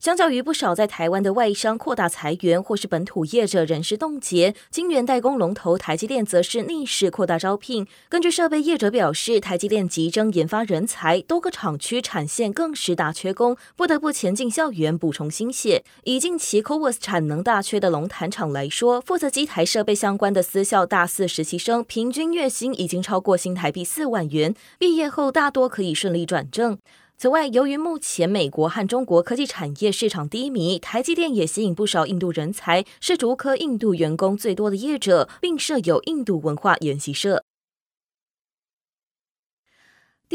相较于不少在台湾的外商扩大裁员，或是本土业者人事冻结，晶圆代工龙头台积电则是逆势扩大招聘。根据设备业者表示，台积电急征研发人才，多个厂区产线更是大缺工，不得不前进校园补充新血。以近期 CoWoS 产能大缺的龙潭厂来说，负责机台设备相关的私校大四实习生，平均月薪已经超过新台币四万元，毕业后大多可以顺利转正。此外，由于目前美国和中国科技产业市场低迷，台积电也吸引不少印度人才，是竹科印度员工最多的业者，并设有印度文化研习社。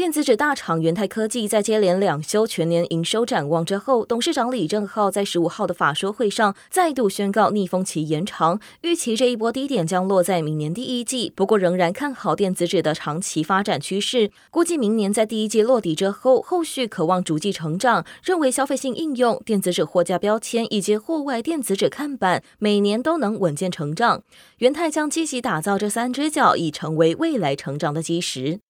电子纸大厂元泰科技在接连两修全年营收展望之后，董事长李正浩在十五号的法说会上再度宣告逆风期延长，预期这一波低点将落在明年第一季。不过仍然看好电子纸的长期发展趋势，估计明年在第一季落底之后，后续可望逐季成长。认为消费性应用、电子纸货架标签以及户外电子纸看板每年都能稳健成长。元泰将积极打造这三只脚，以成为未来成长的基石。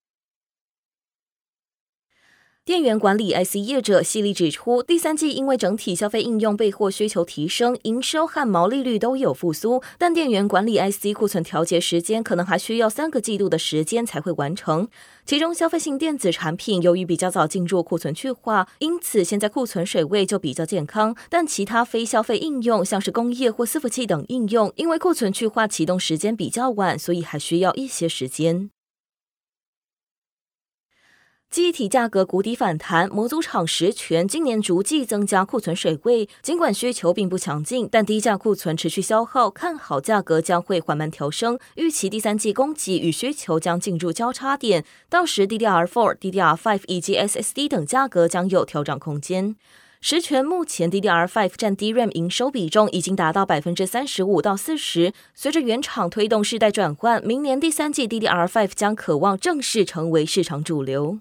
电源管理 IC 业者矽力指出，第三季因为整体消费应用备货需求提升，营收和毛利率都有复苏，但电源管理 IC 库存调节时间可能还需要三个季度的时间才会完成。其中消费性电子产品由于比较早进入库存去化，因此现在库存水位就比较健康。但其他非消费应用，像是工业或伺服器等应用，因为库存去化启动时间比较晚，所以还需要一些时间。机体价格谷底反弹，模组厂十銓今年逐季增加库存水位，尽管需求并不强劲，但低价库存持续消耗，看好价格将会缓慢调升。预期第三季供给与需求将进入交叉点，到时 DDR4、DDR5 以及 SSD 等价格将有调整空间。十銓目前 DDR5 占 DRAM 营收比重已经达到百分之三十五到四十，随着原厂推动世代转换，明年第三季 DDR5 将可望正式成为市场主流。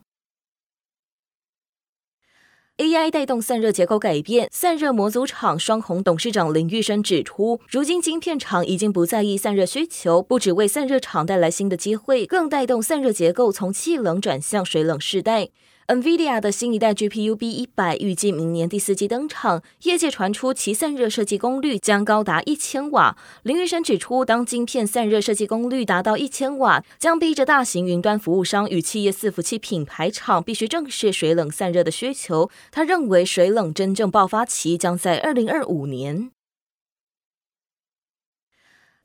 AI 带动散热结构改变，散热模组厂双虹董事长林玉生指出，如今晶片厂已经不在意散热需求，不只为散热厂带来新的机会，更带动散热结构从气冷转向水冷世代。NVIDIA 的新一代 GPU B100 预计明年第四季登场，业界传出其散热设计功率将高达一千瓦。林玉生指出，当晶片散热设计功率达到一千瓦，将逼着大型云端服务商与企业伺服器品牌厂必须正视水冷散热的需求。他认为，水冷真正爆发期将在二零二五年。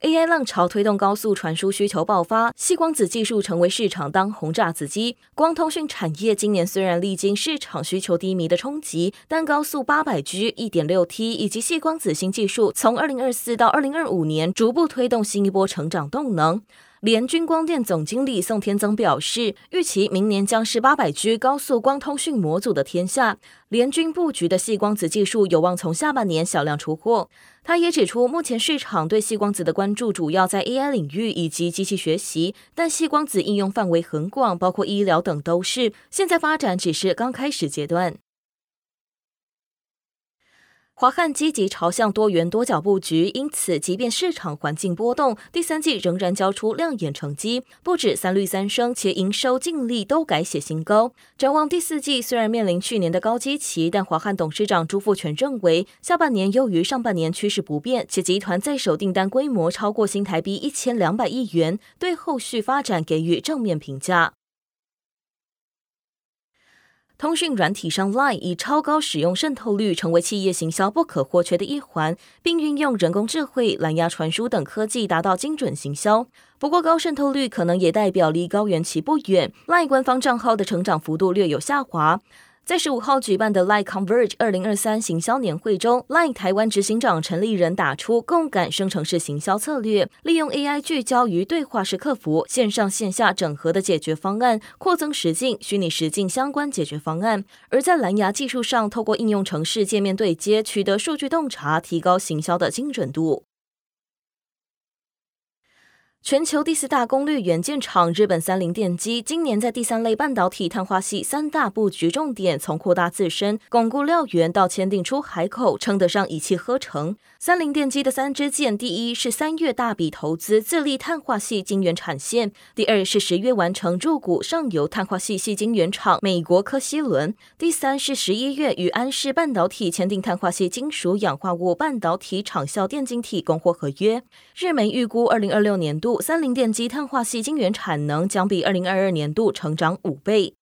AI 浪潮推动高速传输需求爆发，细光子技术成为市场当红炸子鸡。光通讯产业今年虽然历经市场需求低迷的冲击，但高速八百 G、一点六 T 以及细光子新技术，从二零二四到二零二五年逐步推动新一波成长动能。联军光电总经理宋天增表示，预期明年将是八百 G 高速光通讯模组的天下。联军布局的细光子技术有望从下半年小量出货。他也指出，目前市场对细光子的关注主要在 AI 领域以及机器学习，但细光子应用范围很广，包括医疗等都是。现在发展只是刚开始阶段。华汉积极朝向多元多角布局，因此即便市场环境波动，第三季仍然交出亮眼成绩，不止三率三升，且营收净利都改写新高。展望第四季，虽然面临去年的高基期，但华汉董事长朱富全认为，下半年优于上半年趋势不变，且集团在手订单规模超过新台币一千两百亿元，对后续发展给予正面评价。通讯软体上 LINE 以超高使用渗透率成为企业行销不可或缺的一环，并运用人工智慧、蓝牙传输等科技达到精准行销。不过，高渗透率可能也代表离高原期不远，LINE 官方账号的成长幅度略有下滑。在十五号举办的 LINE Converge 二零二三行销年会中，LINE 台湾执行长陈立人打出共感生成式行销策略，利用 AI 聚焦于对话式客服、线上线下整合的解决方案，扩增实境、虚拟实境相关解决方案。而在蓝牙技术上，透过应用程式界面对接，取得数据洞察，提高行销的精准度。全球第四大功率元件厂日本三菱电机，今年在第三类半导体碳化系三大布局重点，从扩大自身、巩固料源到签订出海口，称得上一气呵成。三菱电机的三支箭，第一是三月大笔投资自立碳化系晶圆产线，第二是十月完成入股上游碳化矽矽晶圆厂美国科希伦，第三是十一月与安氏半导体签订碳化系金属氧化物半导体场效电晶体供货合约。日媒预估二零二六年度。三菱电机碳化矽晶圆产能将比二零二二年度成长五倍。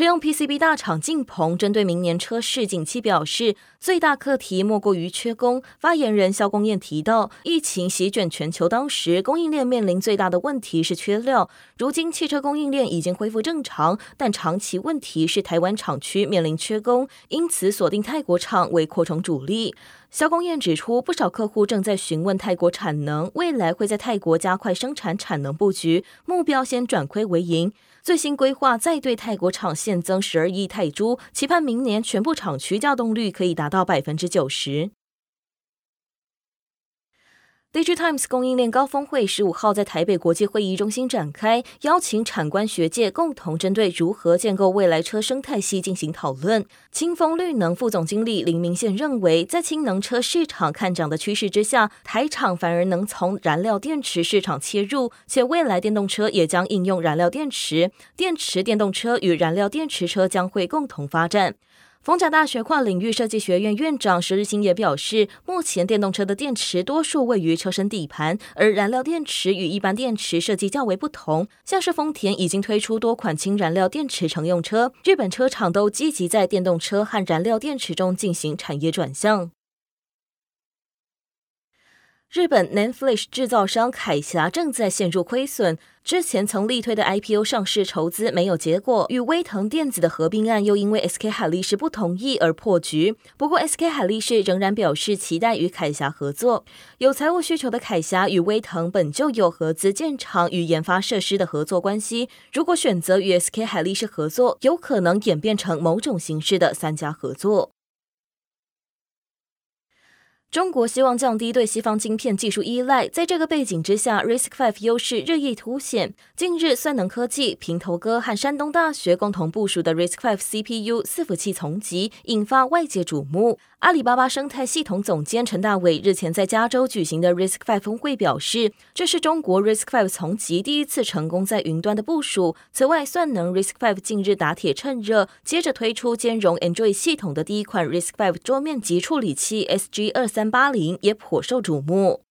车用 PCB 大厂晋鹏针对明年车市景气表示，最大课题莫过于缺工。发言人萧公彦提到，疫情席卷全球当时，供应链面临最大的问题是缺料。如今汽车供应链已经恢复正常，但长期问题是台湾厂区面临缺工，因此锁定泰国厂为扩充主力。萧公彦指出，不少客户正在询问泰国产能，未来会在泰国加快生产产能布局，目标先转亏为盈。最新规划再对泰国厂现增十二亿泰铢，期盼明年全部厂区调动率可以达到百分之九十。DIGITIMES 供应链高峰会十五号在台北国际会议中心展开，邀请产官学界共同针对如何建构未来车生态系进行讨论。清风绿能副总经理林明宪认为，在氢能车市场看涨的趋势之下，台厂反而能从燃料电池市场切入，且未来电动车也将应用燃料电池，电池电动车与燃料电池车将会共同发展。逢甲大学跨领域设计学院院长石日新也表示，目前电动车的电池多数位于车身底盘，而燃料电池与一般电池设计较为不同。像是丰田已经推出多款氢燃料电池乘用车，日本车厂都积极在电动车和燃料电池中进行产业转向。日本 NAND Flash 制造商凯霞正在陷入亏损，之前曾力推的 IPO 上市筹资没有结果，与威腾电子的合并案又因为 SK 海力士不同意而破局。不过 SK 海力士仍然表示期待与凯霞合作。有财务需求的凯霞与威腾本就有合资建厂与研发设施的合作关系，如果选择与 SK 海力士合作，有可能演变成某种形式的三家合作。中国希望降低对西方晶片技术依赖，在这个背景之下，RISC-V 优势日益凸显。近日，算能科技、平头哥和山东大学共同部署的 RISC-V CPU 伺服器从集，引发外界瞩目。阿里巴巴生态系统总监陈大伟日前在加州举行的 RISC-V 峰会表示，这是中国 RISC-V 从集第一次成功在云端的部署。此外，算能 RISC-V 近日打铁趁热，接着推出兼容 Android 系统的第一款 RISC-V 桌面级处理器 SG 二三。三八零也颇受瞩目。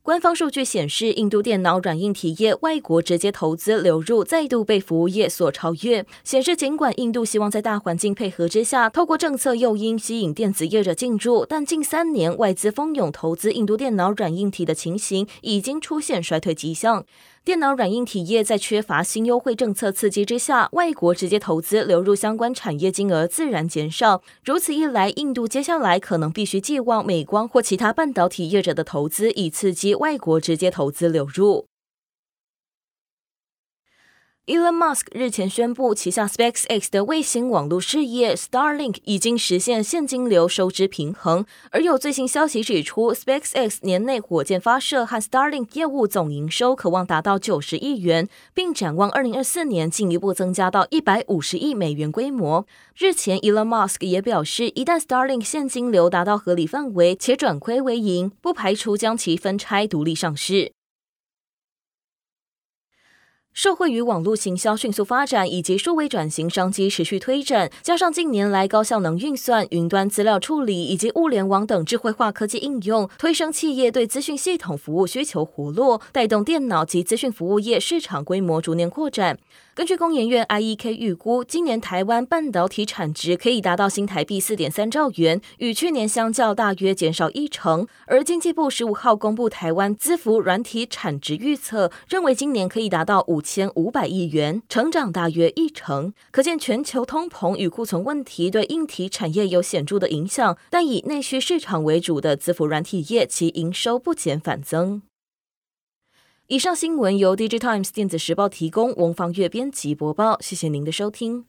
官方数据显示，印度电脑软硬体业外国直接投资流入再度被服务业所超越，显示尽管印度希望在大环境配合之下，透过政策诱因吸引电子业者进驻，但近三年外资蜂拥投资印度电脑软硬体的情形已经出现衰退迹象。电脑软硬体业在缺乏新优惠政策刺激之下，外国直接投资流入相关产业金额自然减少。如此一来，印度接下来可能必须寄望美光或其他半导体业者的投资，以刺激外国直接投资流入。Elon Musk 日前宣布，旗下 SpaceX 的卫星网络事业 Starlink 已经实现现金流收支平衡。而有最新消息指出，SpaceX 年内火箭发射和 Starlink 业务总营收可望达到九十亿元，并展望二零二四年进一步增加到一百五十亿美元规模。日前，Elon Musk 也表示，一旦 Starlink 现金流达到合理范围且转亏为盈，不排除将其分拆独立上市。受惠于网络行销迅速发展以及数位转型商机持续推展，加上近年来高效能运算、云端资料处理以及物联网等智慧化科技应用，推升企业对资讯系统服务需求活络，带动电脑及资讯服务业市场规模逐年扩展。根据工研院 IEK 预估，今年台湾半导体产值可以达到新台币四点三兆元，与去年相较大约减少一成。而经济部十五号公布台湾资服软体产值预测，认为今年可以达到五千五百亿元，成长大约一成。可见全球通膨与库存问题对硬体产业有显著的影响，但以内需市场为主的资服软体业，其营收不减反增。以上新闻由 DJ Times 电子时报提供，翁方月编辑播报。谢谢您的收听。